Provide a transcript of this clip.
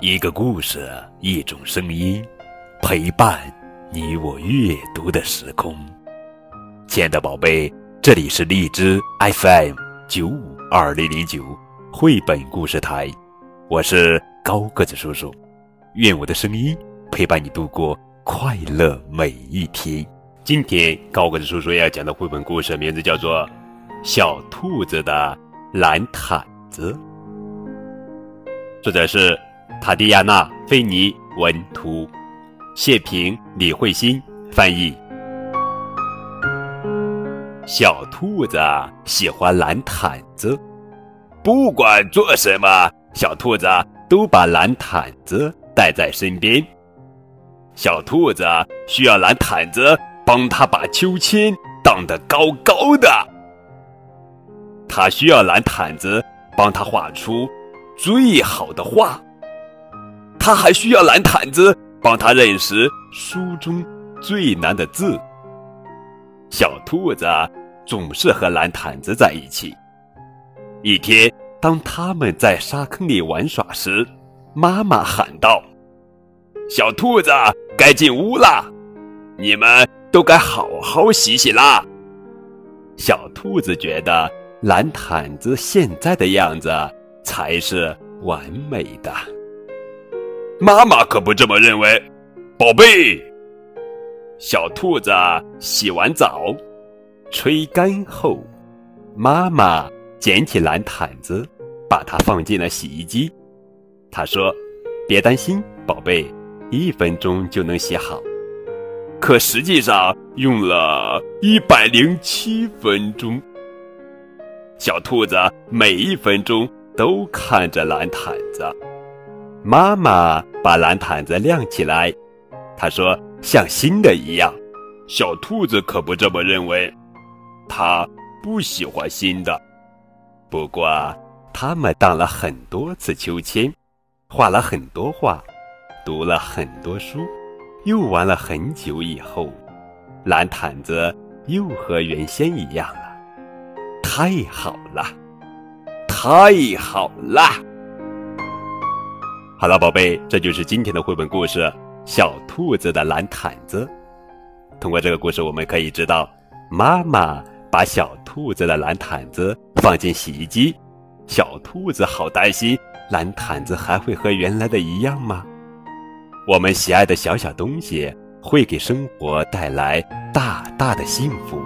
一个故事，一种声音，陪伴你我阅读的时空。亲爱的宝贝，这里是荔枝 FM 九五二零零九绘本故事台，我是高个子叔叔。愿我的声音陪伴你度过快乐每一天。今天高个子叔叔要讲的绘本故事名字叫做《小兔子的蓝毯子》。作者是塔蒂亚娜·菲尼文图，谢平、李慧欣翻译。小兔子喜欢蓝毯子，不管做什么，小兔子都把蓝毯子带在身边。小兔子需要蓝毯子帮它把秋千荡得高高的，它需要蓝毯子帮它画出。最好的画，他还需要蓝毯子帮他认识书中最难的字。小兔子总是和蓝毯子在一起。一天，当他们在沙坑里玩耍时，妈妈喊道：“小兔子，该进屋了，你们都该好好洗洗啦。”小兔子觉得蓝毯子现在的样子。才是完美的。妈妈可不这么认为，宝贝。小兔子洗完澡，吹干后，妈妈捡起蓝毯子，把它放进了洗衣机。她说：“别担心，宝贝，一分钟就能洗好。”可实际上用了一百零七分钟。小兔子每一分钟。都看着蓝毯子，妈妈把蓝毯子晾起来，她说像新的一样。小兔子可不这么认为，它不喜欢新的。不过，他们荡了很多次秋千，画了很多画，读了很多书，又玩了很久以后，蓝毯子又和原先一样了。太好了！太好了！好了，宝贝，这就是今天的绘本故事《小兔子的蓝毯子》。通过这个故事，我们可以知道，妈妈把小兔子的蓝毯子放进洗衣机，小兔子好担心，蓝毯子还会和原来的一样吗？我们喜爱的小小东西会给生活带来大大的幸福。